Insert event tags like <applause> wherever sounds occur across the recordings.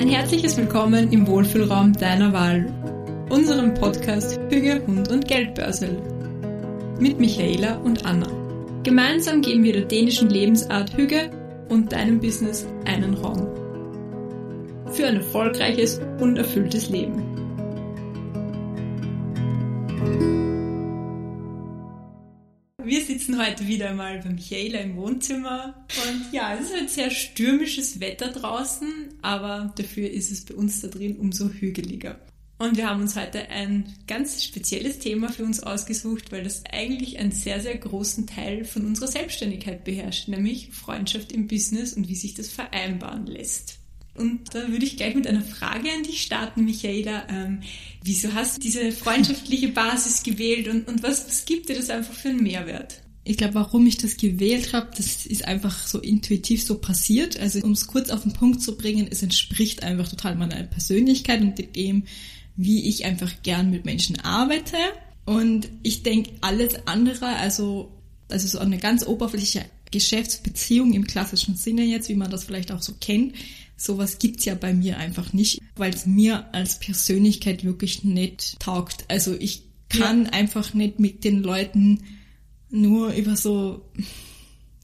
Ein herzliches Willkommen im Wohlfühlraum deiner Wahl, unserem Podcast Hüge, Hund und Geldbörsel. Mit Michaela und Anna. Gemeinsam geben wir der dänischen Lebensart Hüge und deinem Business einen Raum. Für ein erfolgreiches und erfülltes Leben. Heute wieder mal bei Michaela im Wohnzimmer und ja, es ist ein sehr stürmisches Wetter draußen, aber dafür ist es bei uns da drin umso hügeliger. Und wir haben uns heute ein ganz spezielles Thema für uns ausgesucht, weil das eigentlich einen sehr, sehr großen Teil von unserer Selbstständigkeit beherrscht, nämlich Freundschaft im Business und wie sich das vereinbaren lässt. Und da würde ich gleich mit einer Frage an dich starten, Michaela. Ähm, wieso hast du diese freundschaftliche Basis gewählt und, und was, was gibt dir das einfach für einen Mehrwert? Ich glaube, warum ich das gewählt habe, das ist einfach so intuitiv so passiert. Also um es kurz auf den Punkt zu bringen, es entspricht einfach total meiner Persönlichkeit und dem, wie ich einfach gern mit Menschen arbeite. Und ich denke, alles andere, also, also so eine ganz oberflächliche Geschäftsbeziehung im klassischen Sinne jetzt, wie man das vielleicht auch so kennt, sowas gibt's ja bei mir einfach nicht, weil es mir als Persönlichkeit wirklich nicht taugt. Also ich kann ja. einfach nicht mit den Leuten nur über so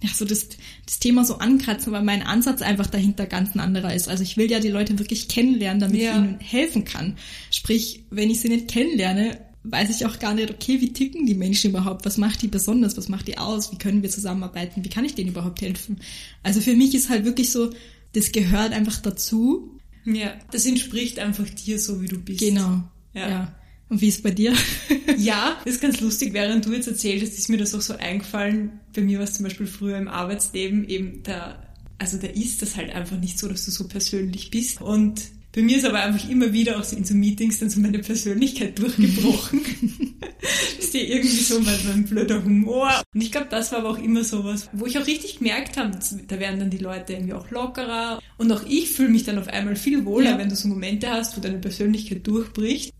ja, so das, das Thema so ankratzen, weil mein Ansatz einfach dahinter ganz ein anderer ist. Also ich will ja die Leute wirklich kennenlernen, damit ja. ich ihnen helfen kann. Sprich, wenn ich sie nicht kennenlerne, weiß ich auch gar nicht, okay, wie ticken die Menschen überhaupt? Was macht die besonders? Was macht die aus? Wie können wir zusammenarbeiten? Wie kann ich denen überhaupt helfen? Also für mich ist halt wirklich so, das gehört einfach dazu. Ja, das entspricht einfach dir so, wie du bist. Genau. Ja. ja. Und wie ist bei dir? <laughs> ja, das ist ganz lustig. Während du jetzt erzählt hast, ist mir das auch so eingefallen. Bei mir war es zum Beispiel früher im Arbeitsleben eben da, also da ist das halt einfach nicht so, dass du so persönlich bist. Und bei mir ist aber einfach immer wieder auch so in so Meetings dann so meine Persönlichkeit <laughs> durchgebrochen. <laughs> ist dir irgendwie so mein, mein blöder Humor. Und ich glaube, das war aber auch immer sowas, wo ich auch richtig gemerkt habe, da werden dann die Leute irgendwie auch lockerer. Und auch ich fühle mich dann auf einmal viel wohler, ja. wenn du so Momente hast, wo deine Persönlichkeit durchbricht.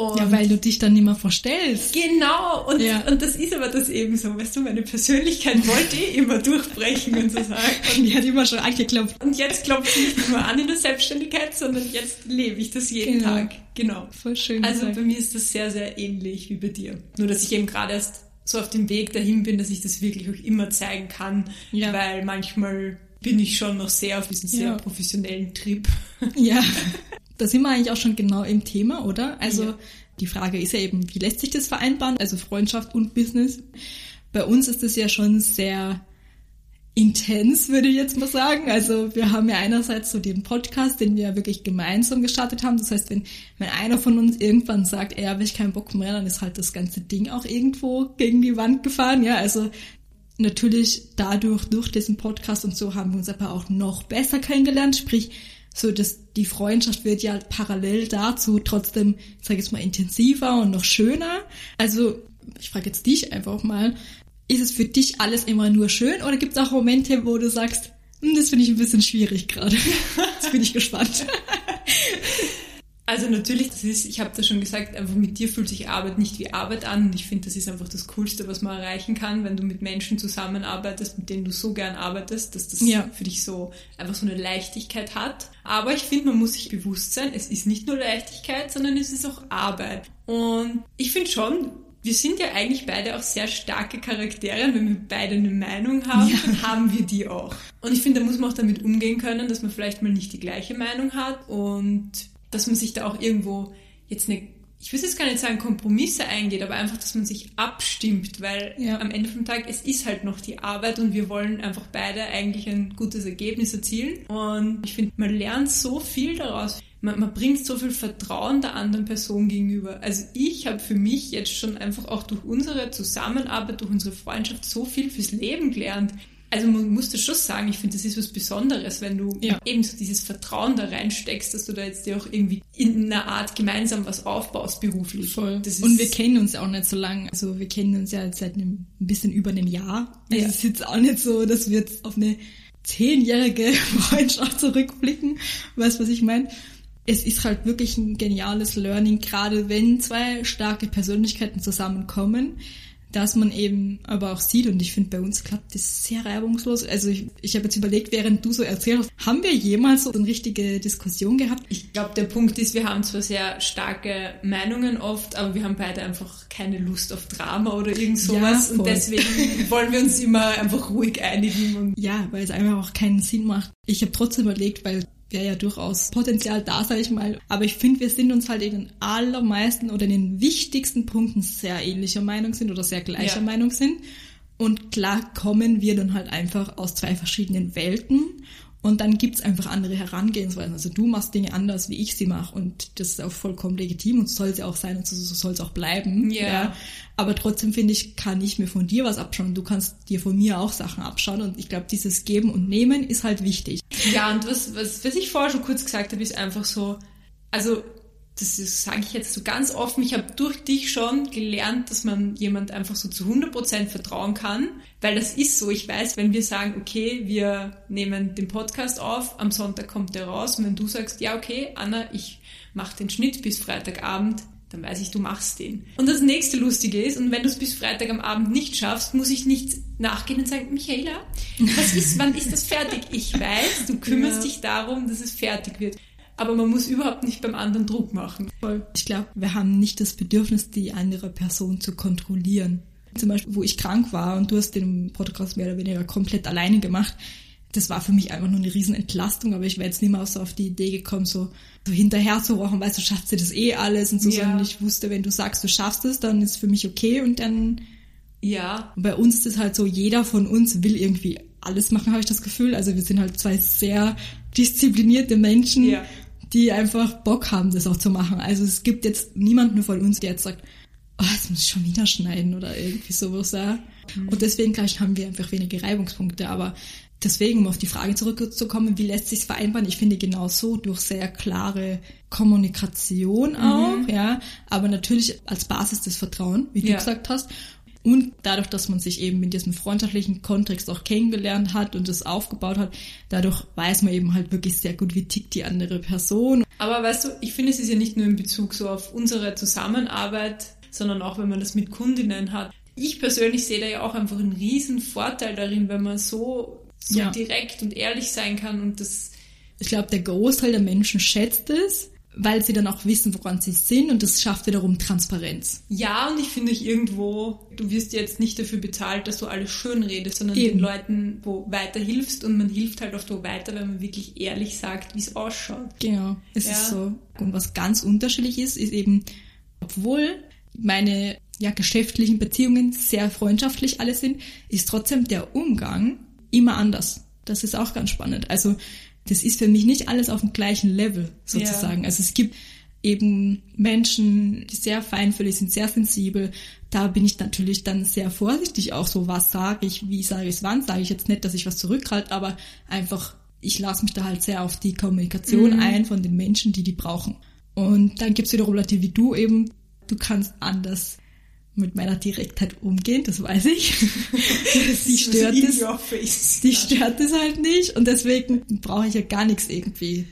Und ja, weil du dich dann nicht mehr verstellst. Genau, und, ja. und das ist aber das eben so, weißt du, meine Persönlichkeit wollte eh immer durchbrechen und so sagen. Und <laughs> die hat immer schon angeklopft. Und jetzt klopft sie nicht nur an in der Selbstständigkeit, sondern jetzt lebe ich das jeden genau. Tag. Genau. Voll schön. Also gesagt. bei mir ist das sehr, sehr ähnlich wie bei dir. Nur, dass ich eben gerade erst so auf dem Weg dahin bin, dass ich das wirklich auch immer zeigen kann, ja. weil manchmal bin ich schon noch sehr auf diesem sehr professionellen Trip. Ja. <laughs> Da sind wir eigentlich auch schon genau im Thema, oder? Also ja. die Frage ist ja eben, wie lässt sich das vereinbaren? Also Freundschaft und Business. Bei uns ist es ja schon sehr intens, würde ich jetzt mal sagen. Also wir haben ja einerseits so den Podcast, den wir wirklich gemeinsam gestartet haben. Das heißt, wenn, wenn einer von uns irgendwann sagt, ey, habe ich keinen Bock mehr, dann ist halt das ganze Ding auch irgendwo gegen die Wand gefahren. Ja, also natürlich dadurch, durch diesen Podcast und so haben wir uns aber auch noch besser kennengelernt. Sprich, so dass die Freundschaft wird ja parallel dazu trotzdem, ich sage jetzt mal, intensiver und noch schöner. Also ich frage jetzt dich einfach mal, ist es für dich alles immer nur schön oder gibt es auch Momente, wo du sagst, hm, das finde ich ein bisschen schwierig gerade. <laughs> Jetzt bin ich gespannt. Also natürlich, das ist, ich habe das schon gesagt, einfach mit dir fühlt sich Arbeit nicht wie Arbeit an. Und ich finde, das ist einfach das Coolste, was man erreichen kann, wenn du mit Menschen zusammenarbeitest, mit denen du so gern arbeitest, dass das ja. für dich so einfach so eine Leichtigkeit hat. Aber ich finde, man muss sich bewusst sein, es ist nicht nur Leichtigkeit, sondern es ist auch Arbeit. Und ich finde schon, wir sind ja eigentlich beide auch sehr starke Charaktere. Wenn wir beide eine Meinung haben, ja. dann haben wir die auch. Und ich finde, da muss man auch damit umgehen können, dass man vielleicht mal nicht die gleiche Meinung hat und dass man sich da auch irgendwo jetzt eine, ich will jetzt gar nicht sagen Kompromisse eingeht, aber einfach, dass man sich abstimmt, weil ja. am Ende vom Tag, es ist halt noch die Arbeit und wir wollen einfach beide eigentlich ein gutes Ergebnis erzielen. Und ich finde, man lernt so viel daraus. Man, man, bringt so viel Vertrauen der anderen Person gegenüber. Also ich habe für mich jetzt schon einfach auch durch unsere Zusammenarbeit, durch unsere Freundschaft so viel fürs Leben gelernt also man muss das schon sagen, ich finde, das ist was Besonderes, wenn du ja. eben so dieses Vertrauen da reinsteckst, dass du da jetzt dir auch irgendwie in einer Art gemeinsam was aufbaust beruflich. Voll. Und wir kennen uns ja auch nicht so lange. Also wir kennen uns ja seit einem ein bisschen über einem Jahr. Also ja. Es ist jetzt auch nicht so, dass wir jetzt auf eine zehnjährige <laughs> Freundschaft zurückblicken. Weißt was ich meine? Es ist halt wirklich ein geniales Learning, gerade wenn zwei starke Persönlichkeiten zusammenkommen dass man eben aber auch sieht, und ich finde, bei uns klappt das sehr reibungslos. Also ich, ich habe jetzt überlegt, während du so erzählt hast, haben wir jemals so eine richtige Diskussion gehabt? Ich glaube, der Punkt ist, wir haben zwar sehr starke Meinungen oft, aber wir haben beide einfach keine Lust auf Drama oder irgend sowas. Ja, und deswegen <laughs> wollen wir uns immer einfach ruhig einigen. ja, weil es einfach auch keinen Sinn macht. Ich habe trotzdem überlegt, weil wäre ja durchaus Potenzial da, sage ich mal. Aber ich finde, wir sind uns halt in den allermeisten oder in den wichtigsten Punkten sehr ähnlicher Meinung sind oder sehr gleicher ja. Meinung sind. Und klar kommen wir dann halt einfach aus zwei verschiedenen Welten und dann gibt's einfach andere Herangehensweisen. Also du machst Dinge anders, wie ich sie mache. Und das ist auch vollkommen legitim und soll sie auch sein und so, so soll es auch bleiben. Yeah. Ja. Aber trotzdem finde ich, kann ich mir von dir was abschauen. Du kannst dir von mir auch Sachen abschauen. Und ich glaube, dieses Geben und Nehmen ist halt wichtig. Ja, und was, was, was ich vorher schon kurz gesagt habe, ist einfach so, also das sage ich jetzt so ganz offen, ich habe durch dich schon gelernt, dass man jemand einfach so zu 100% vertrauen kann, weil das ist so. Ich weiß, wenn wir sagen, okay, wir nehmen den Podcast auf, am Sonntag kommt der raus und wenn du sagst, ja, okay, Anna, ich mache den Schnitt bis Freitagabend, dann weiß ich, du machst den. Und das nächste Lustige ist, und wenn du es bis Freitag am Abend nicht schaffst, muss ich nicht nachgehen und sagen, Michaela, was ist, wann ist das fertig? Ich weiß, du kümmerst ja. dich darum, dass es fertig wird aber man muss überhaupt nicht beim anderen Druck machen. Ich glaube, wir haben nicht das Bedürfnis, die andere Person zu kontrollieren. Zum Beispiel, wo ich krank war und du hast den Podcast mehr oder weniger komplett alleine gemacht. Das war für mich einfach nur eine Riesenentlastung, aber ich wäre jetzt nicht mehr so auf die Idee gekommen, so, so hinterher zu rochen, weißt du, schaffst du das eh alles und so, ja. sondern ich wusste, wenn du sagst, du schaffst es, dann ist es für mich okay und dann ja. bei uns ist es halt so, jeder von uns will irgendwie alles machen, habe ich das Gefühl. Also wir sind halt zwei sehr disziplinierte Menschen ja die einfach Bock haben, das auch zu machen. Also es gibt jetzt niemanden von uns, der jetzt sagt, oh, jetzt muss ich schon wieder schneiden oder irgendwie sowas. Ja. Mhm. Und deswegen, glaube ich, haben wir einfach wenige Reibungspunkte. Aber deswegen, um auf die Frage zurückzukommen, wie lässt sich vereinbaren? Ich finde genau so durch sehr klare Kommunikation auch, mhm. ja. Aber natürlich als Basis des Vertrauen, wie ja. du gesagt hast. Und dadurch, dass man sich eben in diesem freundschaftlichen Kontext auch kennengelernt hat und das aufgebaut hat, dadurch weiß man eben halt wirklich sehr gut, wie tickt die andere Person. Aber weißt du, ich finde, es ist ja nicht nur in Bezug so auf unsere Zusammenarbeit, sondern auch, wenn man das mit Kundinnen hat. Ich persönlich sehe da ja auch einfach einen riesen Vorteil darin, wenn man so, so ja. direkt und ehrlich sein kann und das. Ich glaube, der Großteil der Menschen schätzt es, weil sie dann auch wissen, woran sie sind und das schafft wiederum Transparenz. Ja, und ich finde ich irgendwo, du wirst jetzt nicht dafür bezahlt, dass du alles schön redest, sondern Eben. den Leuten wo weiterhilfst und man hilft halt oft wo weiter, wenn man wirklich ehrlich sagt, wie es ausschaut. Genau, es ja. ist so. Und was ganz unterschiedlich ist, ist eben, obwohl meine ja, geschäftlichen Beziehungen sehr freundschaftlich alle sind, ist trotzdem der Umgang immer anders. Das ist auch ganz spannend. Also das ist für mich nicht alles auf dem gleichen Level sozusagen. Ja. Also es gibt eben Menschen, die sehr feinfühlig sind, sehr sensibel. Da bin ich natürlich dann sehr vorsichtig auch so, was sage ich, wie sage ich es, wann sage ich jetzt nicht, dass ich was zurückhalte, aber einfach, ich lasse mich da halt sehr auf die Kommunikation mhm. ein von den Menschen, die die brauchen. Und dann gibt's wiederum Leute wie du eben, du kannst anders mit meiner Direktheit umgehen, das weiß ich. sie stört es. Die stört es halt nicht und deswegen brauche ich ja gar nichts irgendwie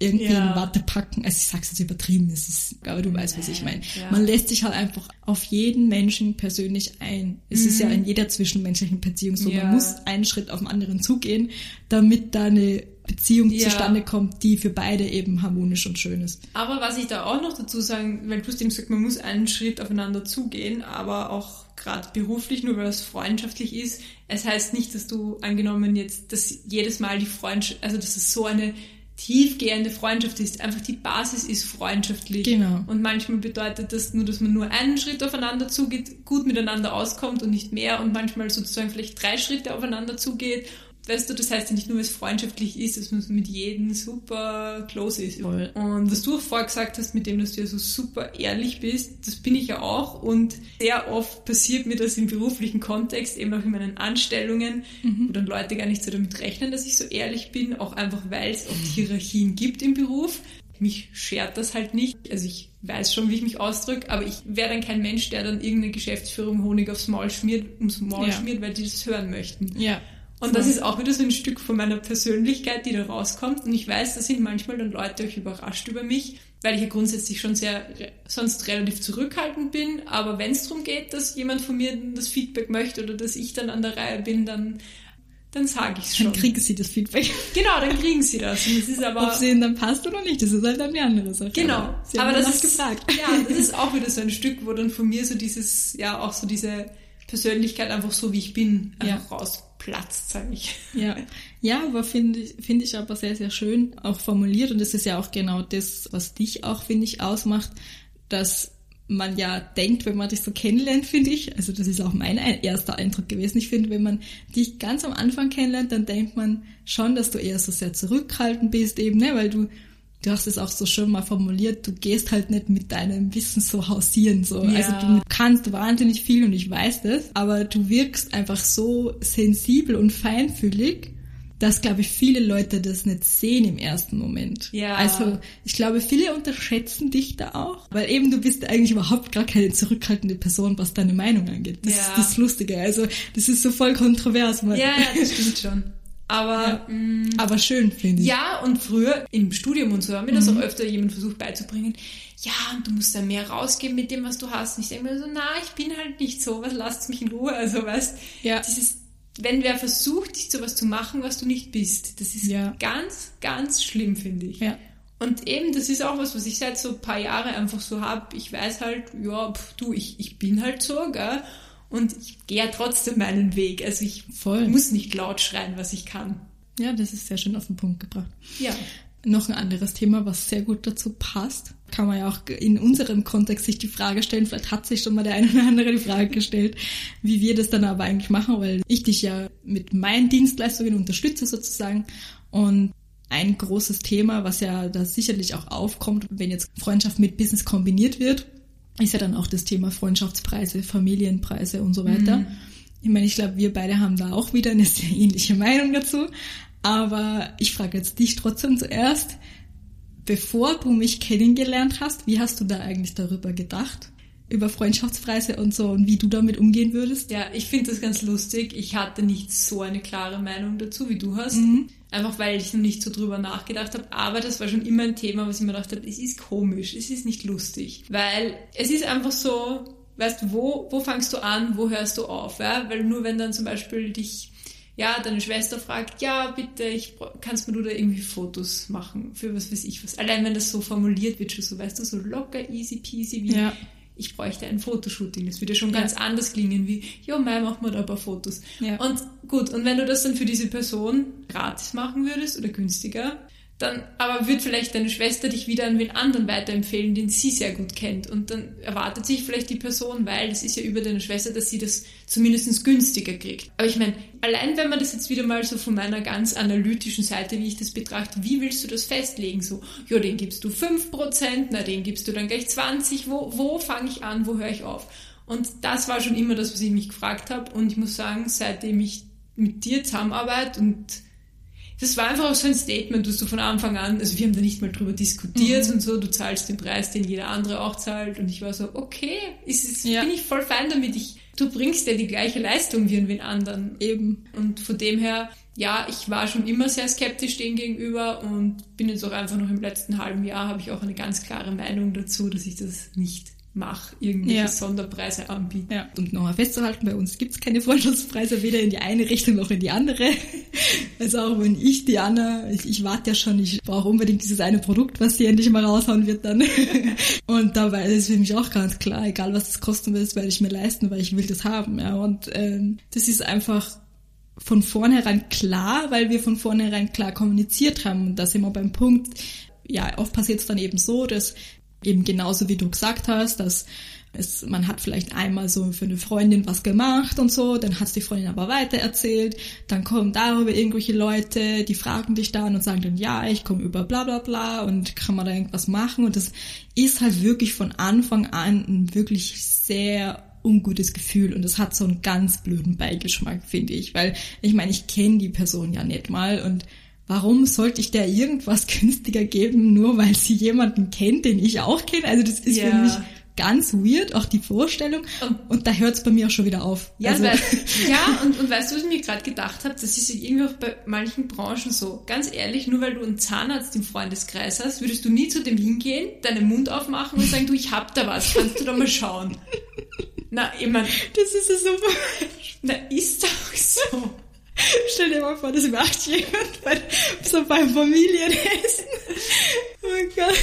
irgendwie ja. in Watte packen. Also ich sag's jetzt übertrieben, es ist, aber du weißt, was ich meine. Ja. Man lässt sich halt einfach auf jeden Menschen persönlich ein. Es mhm. ist ja mhm. in jeder zwischenmenschlichen Beziehung so, ja. man muss einen Schritt auf den anderen zugehen, damit da eine Beziehung ja. zustande kommt, die für beide eben harmonisch und schön ist. Aber was ich da auch noch dazu sagen, weil du hast eben gesagt, man muss einen Schritt aufeinander zugehen, aber auch gerade beruflich, nur weil es freundschaftlich ist. Es heißt nicht, dass du angenommen jetzt, dass jedes Mal die Freundschaft, also dass es so eine tiefgehende Freundschaft ist. Einfach die Basis ist freundschaftlich. Genau. Und manchmal bedeutet das nur, dass man nur einen Schritt aufeinander zugeht, gut miteinander auskommt und nicht mehr und manchmal sozusagen vielleicht drei Schritte aufeinander zugeht weißt du, das heißt ja nicht nur, weil es freundschaftlich ist, dass man mit jedem super close ist. Voll. Und was du auch vorher gesagt hast, mit dem, dass du ja so super ehrlich bist, das bin ich ja auch. Und sehr oft passiert mir das im beruflichen Kontext, eben auch in meinen Anstellungen, mhm. wo dann Leute gar nicht so damit rechnen, dass ich so ehrlich bin, auch einfach weil es oft Hierarchien gibt im Beruf. Mich schert das halt nicht. Also ich weiß schon, wie ich mich ausdrücke, aber ich wäre dann kein Mensch, der dann irgendeine Geschäftsführung Honig aufs Maul schmiert, ums Maul ja. schmiert, weil die das hören möchten. Ja. Und das ist auch wieder so ein Stück von meiner Persönlichkeit, die da rauskommt. Und ich weiß, da sind manchmal dann Leute euch überrascht über mich, weil ich ja grundsätzlich schon sehr sonst relativ zurückhaltend bin. Aber wenn es darum geht, dass jemand von mir das Feedback möchte oder dass ich dann an der Reihe bin, dann dann sage ich es schon. Dann kriegen sie das Feedback. Genau, dann kriegen sie das. Und das ist aber, Ob es ihnen dann passt oder nicht, das ist halt die andere Sache. Genau. Aber, sie aber haben das ist, gefragt. ja, das ist auch wieder so ein Stück, wo dann von mir so dieses, ja, auch so diese Persönlichkeit einfach so, wie ich bin, einfach Ja. Rausplatzt, sage ich. Ja, ja, aber finde ich, finde ich aber sehr, sehr schön auch formuliert. Und das ist ja auch genau das, was dich auch, finde ich, ausmacht, dass man ja denkt, wenn man dich so kennenlernt, finde ich, also das ist auch mein ein- erster Eindruck gewesen, ich finde, wenn man dich ganz am Anfang kennenlernt, dann denkt man schon, dass du eher so sehr zurückhaltend bist eben, ne, weil du Du hast es auch so schön mal formuliert, du gehst halt nicht mit deinem Wissen so hausieren, so. Ja. Also du kannst wahnsinnig viel und ich weiß das, aber du wirkst einfach so sensibel und feinfühlig, dass, glaube ich, viele Leute das nicht sehen im ersten Moment. Ja. Also ich glaube, viele unterschätzen dich da auch, weil eben du bist eigentlich überhaupt gar keine zurückhaltende Person, was deine Meinung angeht. Das Ja. ist das Lustige. Also das ist so voll kontrovers. Man. Ja, ja, das stimmt schon. Aber mh, Aber schön, finde ich. ja, und früher im Studium und so haben mir das auch öfter jemand versucht beizubringen. Ja, und du musst da mehr rausgeben mit dem, was du hast. Und ich denke mir so, na, ich bin halt nicht so, was lasst mich in Ruhe. Also weißt, Ja. dieses, wenn wer versucht, dich zu was zu machen, was du nicht bist, das ist Ja. ganz, ganz schlimm, finde ich. Ja. Und eben, das ist auch was, was ich seit so ein paar Jahren einfach so hab. Ich weiß halt, ja, pf, du, ich, ich bin halt so, gell? Und ich gehe ja trotzdem meinen Weg. Also ich Voll. muss nicht laut schreien, was ich kann. Ja, das ist sehr schön auf den Punkt gebracht. Ja. Noch ein anderes Thema, was sehr gut dazu passt. Kann man ja auch in unserem Kontext sich die Frage stellen, vielleicht hat sich schon mal der eine oder andere die Frage gestellt, wie wir das dann aber eigentlich machen, weil ich dich ja mit meinen Dienstleistungen unterstütze sozusagen. Und ein großes Thema, was ja da sicherlich auch aufkommt, wenn jetzt Freundschaft mit Business kombiniert wird, ist ja dann auch das Thema Freundschaftspreise, Familienpreise und so weiter. Ich meine, ich glaube, wir beide haben da auch wieder eine <laughs> sehr ähnliche Meinung dazu. Aber ich frage jetzt dich trotzdem zuerst, bevor du mich kennengelernt hast, wie hast du da eigentlich darüber gedacht? Über Freundschaftspreise und so und wie du damit umgehen würdest? Ja, ich finde das ganz lustig. Ich hatte nicht so eine klare Meinung dazu, wie du hast. Einfach weil ich noch nicht so drüber nachgedacht habe. Aber das war schon immer ein Thema, was ich mir gedacht habe, es ist komisch, es ist nicht lustig. Weil es ist einfach so, weißt du, wo, wo fangst du an, wo hörst du auf? Ja? Weil nur wenn dann zum Beispiel dich, ja, deine Schwester fragt, ja, bitte, ich, kannst mir du da irgendwie Fotos machen für was weiß ich was. Allein wenn das so formuliert wird, schon so, weißt du, so locker, easy peasy, wie Ja. Ich bräuchte ein Fotoshooting. Das würde schon Ja. ganz anders klingen wie, ja, Mai, mach mal da ein paar Fotos. Ja. Und gut, und wenn du das dann für diese Person gratis machen würdest oder günstiger, dann aber wird vielleicht deine Schwester dich wieder an wen anderen weiterempfehlen, den sie sehr gut kennt. Und dann erwartet sich vielleicht die Person, weil das ist ja über deine Schwester, dass sie das zumindest günstiger kriegt. Aber ich meine, allein wenn man das jetzt wieder mal so von meiner ganz analytischen Seite, wie ich das betrachte, wie willst du das festlegen? So, ja, den gibst du 5%, na, den gibst du dann gleich 20%, wo, wo fange ich an, wo höre ich auf? Und das war schon immer das, was ich mich gefragt habe. Und ich muss sagen, seitdem ich mit dir zusammenarbeite und das war einfach auch so ein Statement, dass du von Anfang an, also wir haben da nicht mal drüber diskutiert und so, du zahlst den Preis, den jeder andere auch zahlt. Und ich war so, okay, ist es, Ja. bin ich voll fein damit. Ich, du bringst ja die gleiche Leistung wie an wen anderen. Eben. Und von dem her, ja, ich war schon immer sehr skeptisch dem gegenüber und bin jetzt auch einfach noch im letzten halben Jahr, habe ich auch eine ganz klare Meinung dazu, dass ich das nicht mache, irgendwelche Ja. Sonderpreise anbieten. Ja. Und nochmal festzuhalten, bei uns gibt's keine Freundschaftspreise, weder in die eine Richtung noch in die andere. Also auch wenn ich, die Anna, ich, ich warte ja schon, ich brauche unbedingt dieses eine Produkt, was sie endlich mal raushauen wird dann. <laughs> Und dabei ist es für mich auch ganz klar, egal was es kosten will, das werde ich mir leisten, weil ich will das haben. Ja. Und ähm, das ist einfach von vornherein klar, weil wir von vornherein klar kommuniziert haben. Und da sind wir beim Punkt, ja, oft passiert es dann eben so, dass eben genauso wie du gesagt hast, dass es, man hat vielleicht einmal so für eine Freundin was gemacht und so, dann hat's die Freundin aber weitererzählt, dann kommen darüber irgendwelche Leute, die fragen dich dann und sagen dann, ja, ich komme über bla bla bla und kann man da irgendwas machen und das ist halt wirklich von Anfang an ein wirklich sehr ungutes Gefühl und es hat so einen ganz blöden Beigeschmack, finde ich, weil ich meine, ich kenne die Person ja nicht mal und warum sollte ich der irgendwas <laughs> günstiger geben, nur weil sie jemanden kennt, den ich auch kenne? Also das ist für Ja. mich ganz weird, auch die Vorstellung. Und, da hört es bei mir auch schon wieder auf. Ja, also, weil, <laughs> ja und, und weißt du, was ich mir gerade gedacht habe? Das ist irgendwie auch bei manchen Branchen so. Ganz ehrlich, nur weil du einen Zahnarzt im Freundeskreis hast, würdest du nie zu dem hingehen, deinen Mund aufmachen und sagen, du, ich hab da was, kannst du da mal schauen. Na, ich mein, das ist ja super. Na, ist doch so. <laughs> Stell dir mal vor, das macht jemand bei, so beim Familienessen. <laughs> Oh Gott.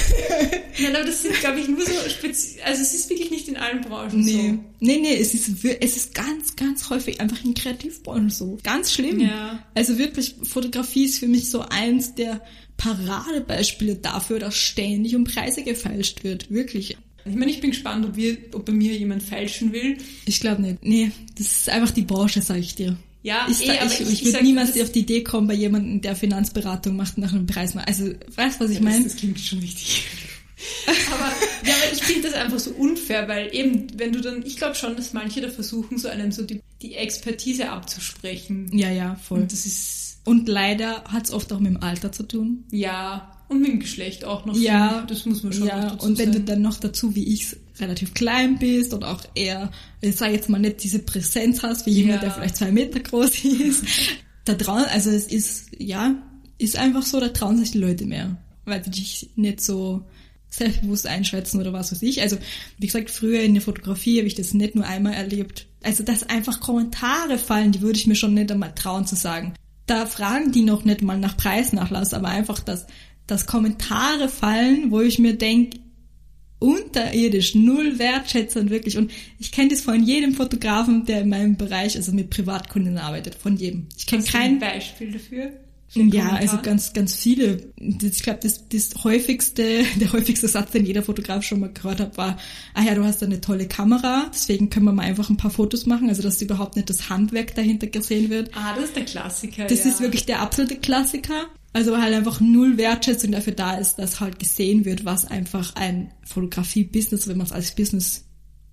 Nein, aber das sind, glaube ich, nur so speziell, also es ist wirklich nicht in allen Branchen nee. so. Nee, nee, es ist, es ist ganz, ganz häufig einfach in Kreativbranchen so. Ganz schlimm. Ja. Also wirklich, Fotografie ist für mich so eins der Paradebeispiele dafür, dass ständig um Preise gefälscht wird. Wirklich. Ich meine, ich bin gespannt, ob, wir, ob bei mir jemand fälschen will. Ich glaube nicht. Nee, das ist einfach die Branche, sag ich dir. Ja, ich, eh, ich, ich, ich, ich würde niemals auf die Idee kommen, bei jemandem, der Finanzberatung macht, nach einem Preis mal. Also, weißt du, was ich ja, meine? Das, das klingt schon wichtig. <laughs> aber, ja, aber ich finde das einfach so unfair, weil eben, wenn du dann, ich glaube schon, dass manche da versuchen, so einem so die, die Expertise abzusprechen. Ja, ja, voll. Und das ist. Und leider hat es oft auch mit dem Alter zu tun. Ja, und mit dem Geschlecht auch noch. Ja, das muss man schon Ja, und wenn sein. du dann noch dazu, wie ich, relativ klein bist und auch eher, ich sag jetzt mal nicht diese Präsenz hast, wie jemand, Ja. der vielleicht zwei Meter groß <laughs> ist, da trauen, also es ist, ja, ist einfach so, da trauen sich die Leute mehr, weil die dich nicht so selbstbewusst einschätzen oder was weiß ich. Also, wie gesagt, früher in der Fotografie habe ich das nicht nur einmal erlebt. Also, dass einfach Kommentare fallen, die würde ich mir schon nicht einmal trauen zu sagen. Da fragen die noch nicht mal nach Preisnachlass, aber einfach, dass, dass Kommentare fallen, wo ich mir denke, unterirdisch, null wertschätzend wirklich. Und ich kenne das von jedem Fotografen, der in meinem Bereich, also mit Privatkunden arbeitet, von jedem. Ich kenne Hast du keinen ein Beispiel dafür? Ja, Kommentar? also ganz, ganz viele. Ich glaube, das, das häufigste, <laughs> der häufigste Satz, den jeder Fotograf schon mal gehört hat, war, ah ja, du hast eine tolle Kamera, deswegen können wir mal einfach ein paar Fotos machen, also dass überhaupt nicht das Handwerk dahinter gesehen wird. Ah, das ist der Klassiker. Das ja. ist wirklich der absolute Klassiker. Also halt einfach null Wertschätzung dafür da ist, dass halt gesehen wird, was einfach ein Fotografie-Business, wenn man es als Business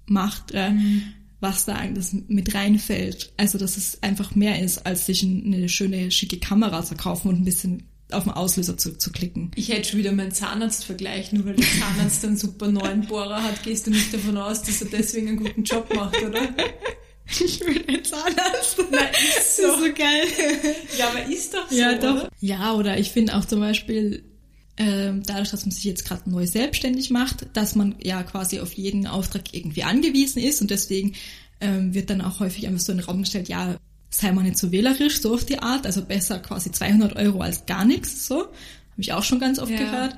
macht, äh, was da eigentlich mit reinfällt. Also dass es einfach mehr ist, als sich eine schöne, schicke Kamera zu kaufen und ein bisschen auf den Auslöser zu, zu klicken. Ich hätte schon wieder meinen Zahnarzt-Vergleich, nur weil der Zahnarzt einen super neuen Bohrer hat, gehst du nicht davon aus, dass er deswegen einen guten Job macht, oder? Ich will ein Zahnarzt. Das ist so. so geil. Ja, aber ist doch so, Ja, doch. oder? Ja, oder ich finde auch zum Beispiel, ähm, dadurch, dass man sich jetzt gerade neu selbstständig macht, dass man ja quasi auf jeden Auftrag irgendwie angewiesen ist und deswegen ähm, wird dann auch häufig einfach so in den Raum gestellt, ja, sei mal nicht so wählerisch, so auf die Art, also besser quasi 200 Euro als gar nichts, so. Habe ich auch schon ganz oft Ja. gehört.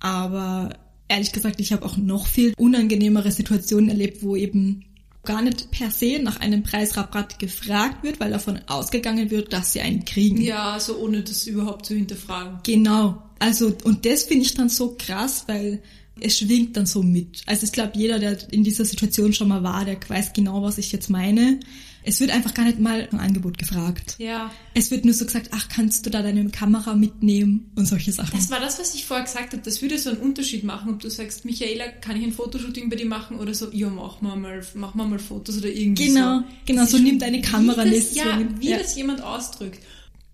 Aber ehrlich gesagt, ich habe auch noch viel unangenehmere Situationen erlebt, wo eben gar nicht per se nach einem Preisrabatt gefragt wird, weil davon ausgegangen wird, dass sie einen kriegen. Ja, so ohne das überhaupt zu hinterfragen. Genau. Also, und das finde ich dann so krass, weil es schwingt dann so mit. Also ich glaube, jeder, der in dieser Situation schon mal war, der weiß genau, was ich jetzt meine. Es wird einfach gar nicht mal ein Angebot gefragt. Ja. Es wird nur so gesagt, ach, kannst du da deine Kamera mitnehmen und solche Sachen. Das war das, was ich vorher gesagt habe. Das würde so einen Unterschied machen, ob du sagst, Michaela, kann ich ein Fotoshooting bei dir machen oder so, ja, mach mal mal, mach mal, mal Fotos oder irgendwie Genau, so. genau, Das so nimm deine Kamera nicht, Ja, so, wie ja. das jemand ausdrückt.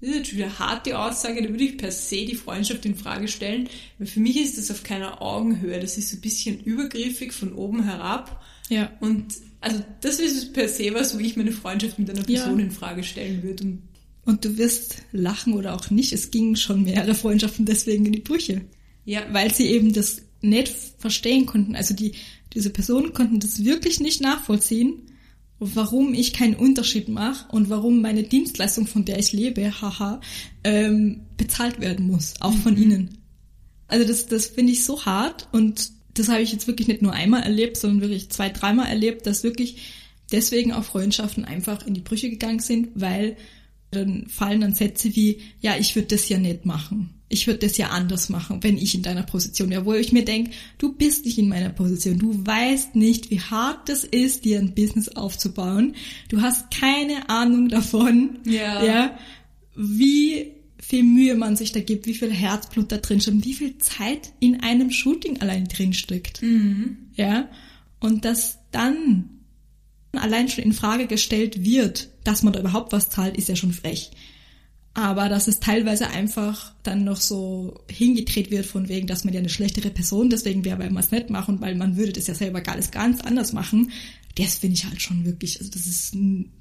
Das ist jetzt schon wieder eine harte Aussage, da würde ich per se die Freundschaft in Frage stellen, weil für mich ist das auf keiner Augenhöhe. Das ist so ein bisschen übergriffig von oben herab. Ja. Und also das ist per se was, wo ich meine Freundschaft mit einer Ja. Person in Frage stellen würde. Und Und du wirst lachen oder auch nicht. Es gingen schon mehrere Freundschaften deswegen in die Brüche. ja, weil sie eben das nicht verstehen konnten. Also die, diese Personen konnten das wirklich nicht nachvollziehen, warum ich keinen Unterschied mache und warum meine Dienstleistung, von der ich lebe, haha, ähm, bezahlt werden muss, auch von ihnen. Also das, das finde ich so hart und das habe ich jetzt wirklich nicht nur einmal erlebt, sondern wirklich zwei, dreimal erlebt, dass wirklich deswegen auch Freundschaften einfach in die Brüche gegangen sind, weil dann fallen dann Sätze wie, ja, ich würde das ja nicht machen. Ich würde das ja anders machen, wenn ich in deiner Position wäre. Wo ich mir denke, du bist nicht in meiner Position. Du weißt nicht, wie hart das ist, dir ein Business aufzubauen. Du hast keine Ahnung davon, Ja. ja wie viel Mühe man sich da gibt, wie viel Herzblut da drin steckt, und wie viel Zeit in einem Shooting allein drin steckt. Ja. Und dass dann allein schon in Frage gestellt wird, dass man da überhaupt was zahlt, ist ja schon frech. Aber dass es teilweise einfach dann noch so hingedreht wird von wegen, dass man ja eine schlechtere Person deswegen wäre, weil man es nicht machen, weil man würde das ja selber gar alles ganz anders machen. Das finde ich halt schon wirklich, also das ist,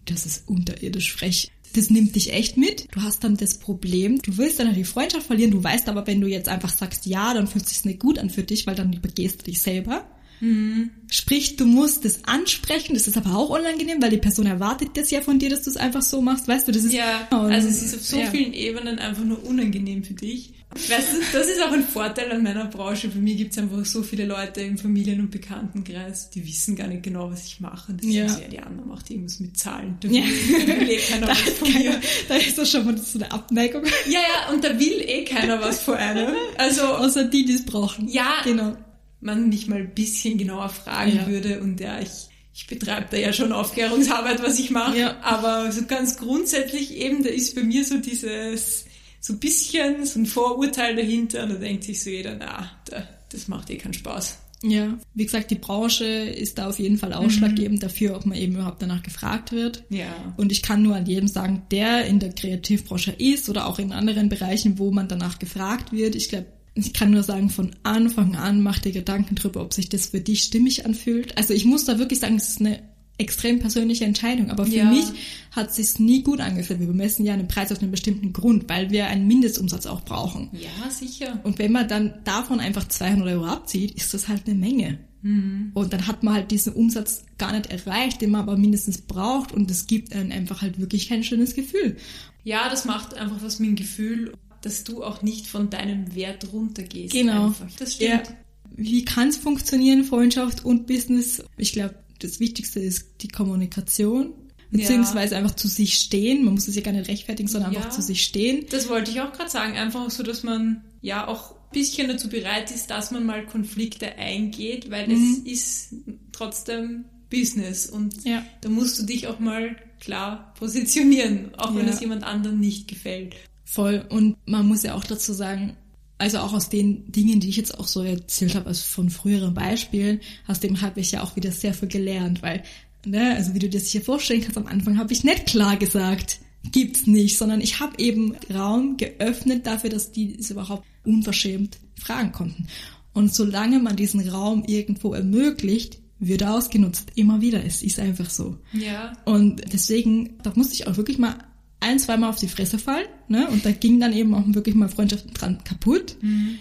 das ist unterirdisch frech. Das nimmt dich echt mit. Du hast dann das Problem, du willst dann die Freundschaft verlieren, du weißt aber, wenn du jetzt einfach sagst ja, dann fühlt es sich nicht gut an für dich, weil dann übergehst du dich selber. Mhm. Sprich, du musst es ansprechen, das ist aber auch unangenehm, weil die Person erwartet das ja von dir, dass du es einfach so machst, weißt du, das ist... Ja, also es ist auf so ja. vielen Ebenen einfach nur unangenehm für dich. Weißt du, das ist auch ein Vorteil an meiner Branche. Bei mir gibt es einfach so viele Leute im Familien- und Bekanntenkreis, die wissen gar nicht genau, was ich mache. Das ja. ist ja die andere macht irgendwas mit Zahlen. Da ja. will eh keiner was von <laughs> mir. Da ist doch schon mal so eine Abneigung. Ja, ja, und da will eh keiner was von einem. Also, Außer die, die es brauchen. Ja, genau man mich mal ein bisschen genauer fragen ja. würde. Und ja, ich, ich betreibe da ja schon Aufklärungsarbeit, was ich mache. Ja. Aber so ganz grundsätzlich eben, da ist bei mir so dieses, so ein bisschen so ein Vorurteil dahinter. Und da denkt sich so jeder, na, da, das macht eh keinen Spaß. Ja, wie gesagt, die Branche ist da auf jeden Fall ausschlaggebend mhm. dafür, ob man eben überhaupt danach gefragt wird. Ja. Und ich kann nur an jedem sagen, der in der Kreativbranche ist oder auch in anderen Bereichen, wo man danach gefragt wird. Ich glaube, ich kann nur sagen, von Anfang an mach dir Gedanken drüber, ob sich das für dich stimmig anfühlt. Also ich muss da wirklich sagen, es ist eine extrem persönliche Entscheidung. Aber für ja. mich hat es sich nie gut angefühlt. Wir bemessen ja einen Preis auf einen bestimmten Grund, weil wir einen Mindestumsatz auch brauchen. Ja, sicher. Und wenn man dann davon einfach 200 Euro abzieht, ist das halt eine Menge. Mhm. Und dann hat man halt diesen Umsatz gar nicht erreicht, den man aber mindestens braucht. Und das gibt einem einfach halt wirklich kein schönes Gefühl. Ja, das macht einfach was mit dem Gefühl dass du auch nicht von deinem Wert runtergehst. Genau. Einfach. Das stimmt. Ja. Wie kann es funktionieren, Freundschaft und Business? Ich glaube, das Wichtigste ist die Kommunikation. Beziehungsweise ja. einfach zu sich stehen. Man muss es ja gar nicht rechtfertigen, sondern ja, einfach zu sich stehen. Das wollte ich auch gerade sagen. Einfach so, dass man ja auch ein bisschen dazu bereit ist, dass man mal Konflikte eingeht, weil mhm. es ist trotzdem Business und ja. da musst du dich auch mal klar positionieren, auch wenn es jemand anderen nicht gefällt. Voll. Und man muss ja auch dazu sagen, also auch aus den Dingen, die ich jetzt auch so erzählt habe, also von früheren Beispielen, aus dem habe ich ja auch wieder sehr viel gelernt, weil, ne, also wie du dir sicher vorstellen kannst, am Anfang habe ich nicht klar gesagt, gibt's nicht, sondern ich habe eben Raum geöffnet dafür, dass die es überhaupt unverschämt fragen konnten. Und solange man diesen Raum irgendwo ermöglicht, wird er ausgenutzt. Immer wieder. Es ist einfach so. Ja. Und deswegen, da musste ich auch wirklich mal ein, zweimal auf die Fresse fallen, ne? Und da ging dann eben auch wirklich mal Freundschaften dran kaputt. Mhm.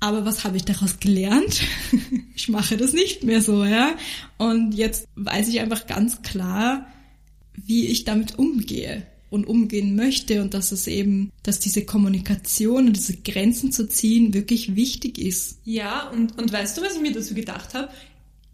Aber was habe ich daraus gelernt? <laughs> ich mache das nicht mehr so, ja. Und jetzt weiß ich einfach ganz klar, wie ich damit umgehe und umgehen möchte und dass es eben, dass diese Kommunikation und diese Grenzen zu ziehen wirklich wichtig ist. Ja, und, und weißt du, was ich mir dazu gedacht habe?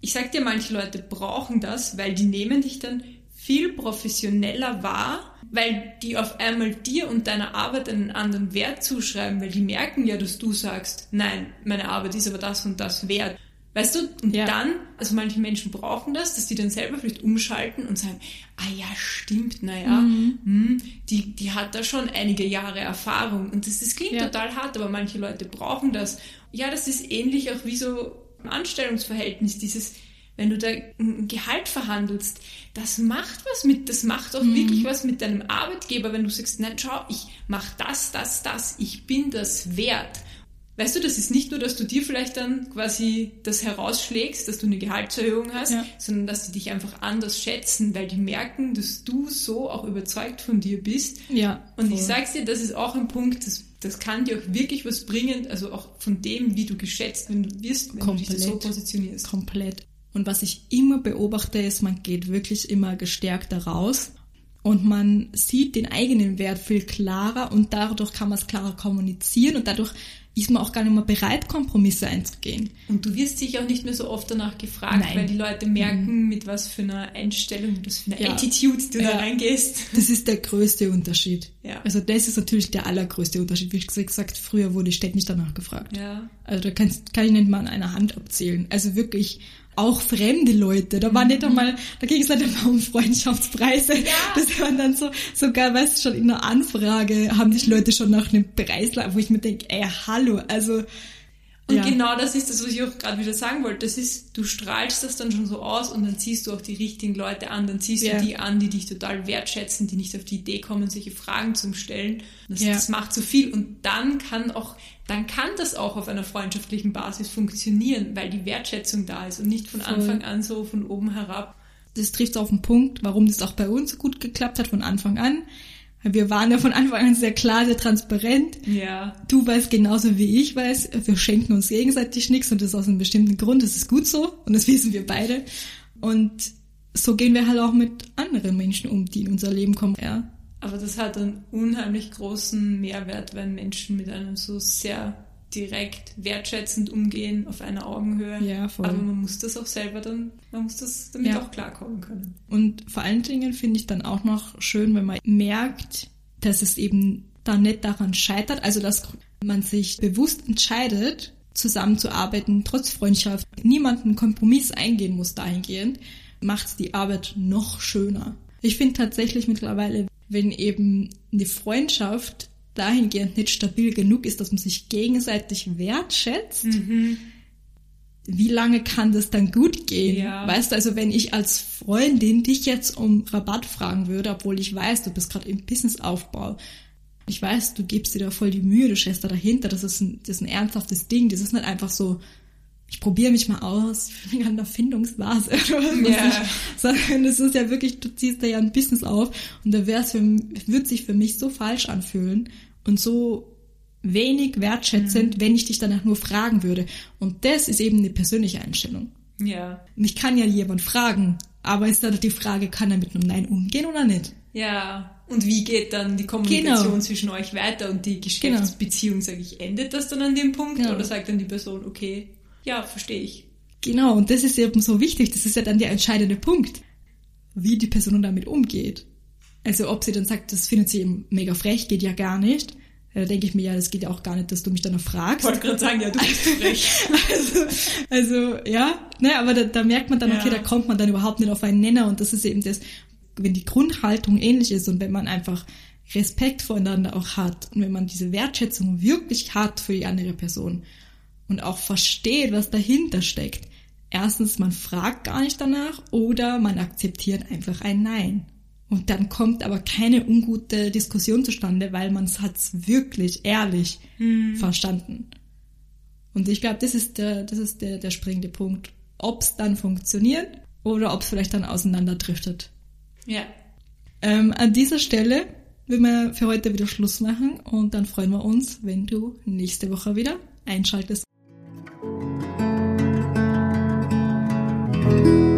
Ich sag dir, manche Leute brauchen das, weil die nehmen dich dann viel professioneller wahr weil die auf einmal dir und deiner Arbeit einen anderen Wert zuschreiben, weil die merken ja, dass du sagst, nein, meine Arbeit ist aber das und das wert. Weißt du, und ja. dann, also manche Menschen brauchen das, dass die dann selber vielleicht umschalten und sagen, ah ja, stimmt, naja, mhm. Hm, die, die hat da schon einige Jahre Erfahrung. Und das, das klingt ja. total hart, aber manche Leute brauchen das. Ja, das ist ähnlich auch wie so ein Anstellungsverhältnis, dieses, wenn du da ein Gehalt verhandelst, das macht was mit, das macht auch mhm. wirklich was mit deinem Arbeitgeber, wenn du sagst, nein, schau, ich mach das, das, das, ich bin das wert. Weißt du, das ist nicht nur, dass du dir vielleicht dann quasi das herausschlägst, dass du eine Gehaltserhöhung hast, ja. sondern dass sie dich einfach anders schätzen, weil die merken, dass du so auch überzeugt von dir bist. Ja. Und voll. ich sag's dir, das ist auch ein Punkt, das, das kann dir auch wirklich was bringen, also auch von dem, wie du geschätzt wenn du wirst, wenn Komplett. du dich so positionierst. Komplett. Und was ich immer beobachte, ist, man geht wirklich immer gestärkter raus und man sieht den eigenen Wert viel klarer und dadurch kann man es klarer kommunizieren und dadurch ist man auch gar nicht mehr bereit, Kompromisse einzugehen. Und du wirst dich auch nicht mehr so oft danach gefragt, Nein. weil die Leute merken, mhm. mit was für einer Einstellung, mit was für einer ja. Attitude du ja. da reingehst. Das ist der größte Unterschied. Ja. Also das ist natürlich der allergrößte Unterschied. Wie gesagt, früher wurde ich ständig danach gefragt. Ja. Also da kann, kann ich nicht mal an einer Hand abzählen. Also wirklich auch fremde Leute. Da war nicht mhm. einmal, da ging es nicht einmal um Freundschaftspreise. Ja. Das waren dann so, sogar, weißt du, schon in der Anfrage haben sich Leute schon nach einem Preis, wo ich mir denke, ey, hallo, also. Und Ja. genau das ist das, was ich auch gerade wieder sagen wollte. Das ist, du strahlst das dann schon so aus und dann ziehst du auch die richtigen Leute an. Dann ziehst Ja. du die an, die dich total wertschätzen, die nicht auf die Idee kommen, solche Fragen zu stellen. Das, Ja. das macht so viel. Und dann kann auch, dann kann das auch auf einer freundschaftlichen Basis funktionieren, weil die Wertschätzung da ist und nicht von Voll. Anfang an so von oben herab. Das trifft auf den Punkt, warum das auch bei uns so gut geklappt hat von Anfang an. Wir waren ja von Anfang an sehr klar, sehr transparent. Ja. Du weißt genauso wie ich weiß, wir schenken uns gegenseitig nichts und das aus einem bestimmten Grund. Das ist gut so und das <laughs> wissen wir beide. Und so gehen wir halt auch mit anderen Menschen um, die in unser Leben kommen. Ja, Aber das hat einen unheimlich großen Mehrwert, wenn Menschen mit einem so sehr direkt wertschätzend umgehen, auf einer Augenhöhe. Ja, voll. Aber man muss das auch selber dann, man muss das damit Ja. auch klarkommen können. Und vor allen Dingen finde ich dann auch noch schön, wenn man merkt, dass es eben dann nicht daran scheitert, also dass man sich bewusst entscheidet, zusammenzuarbeiten, trotz Freundschaft, niemanden Kompromiss eingehen muss dahingehend, macht die Arbeit noch schöner. Ich finde tatsächlich mittlerweile, wenn eben eine Freundschaft dahingehend nicht stabil genug ist, dass man sich gegenseitig wertschätzt, wie lange kann das dann gut gehen? Ja. Weißt du, also wenn ich als Freundin dich jetzt um Rabatt fragen würde, obwohl ich weiß, du bist gerade im Businessaufbau, ich weiß, du gibst dir da voll die Mühe, du stehst da dahinter, das ist ein, das ist ein ernsthaftes Ding, das ist nicht einfach so, ich probiere mich mal aus, ich bin an der Findungsphase <laughs> oder was weiß Ja. ich, sondern das ist ja wirklich, du ziehst da ja ein Business auf und da wär's für, wird sich für mich so falsch anfühlen und so wenig wertschätzend, wenn ich dich danach nur fragen würde. Und das ist eben eine persönliche Einstellung. Ja. Mich kann ja jemand fragen, aber ist dann die Frage, kann er mit einem Nein umgehen oder nicht? Ja. Und wie geht dann die Kommunikation Genau. zwischen euch weiter und die Geschäftsbeziehung, sage ich, endet das dann an dem Punkt? Ja. Oder sagt dann die Person, okay, ja, verstehe ich. Genau, und das ist eben so wichtig, das ist ja dann der entscheidende Punkt, wie die Person damit umgeht. Also ob sie dann sagt, das findet sie eben mega frech, geht ja gar nicht. Da denke ich mir, ja, das geht ja auch gar nicht, dass du mich danach Ich fragst. wollte gerade sagen, ja, du bist <laughs> frech. Also, also ja, ne, aber da, da merkt man dann, okay, Ja. da kommt man dann überhaupt nicht auf einen Nenner und das ist eben das, wenn die Grundhaltung ähnlich ist und wenn man einfach Respekt voneinander auch hat und wenn man diese Wertschätzung wirklich hat für die andere Person und auch versteht, was dahinter steckt. Erstens, man fragt gar nicht danach oder man akzeptiert einfach ein Nein. Und dann kommt aber keine ungute Diskussion zustande, weil man es hat's wirklich ehrlich verstanden. Und ich glaube, das ist der, das ist der, der springende Punkt. Ob es dann funktioniert oder ob es vielleicht dann auseinanderdriftet. Ja. Ähm, an dieser Stelle will wir für heute wieder Schluss machen und dann freuen wir uns, wenn du nächste Woche wieder einschaltest. Thank you.